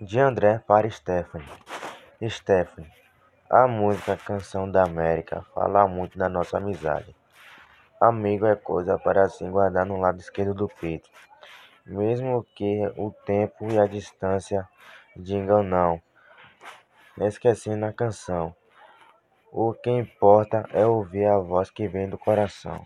De André para Stephanie. Stephanie, a música Canção da América fala muito da nossa amizade. Amigo é coisa para se guardar no lado esquerdo do peito. Mesmo que o tempo e a distância digam não, esquecendo a canção. O que importa é ouvir a voz que vem do coração.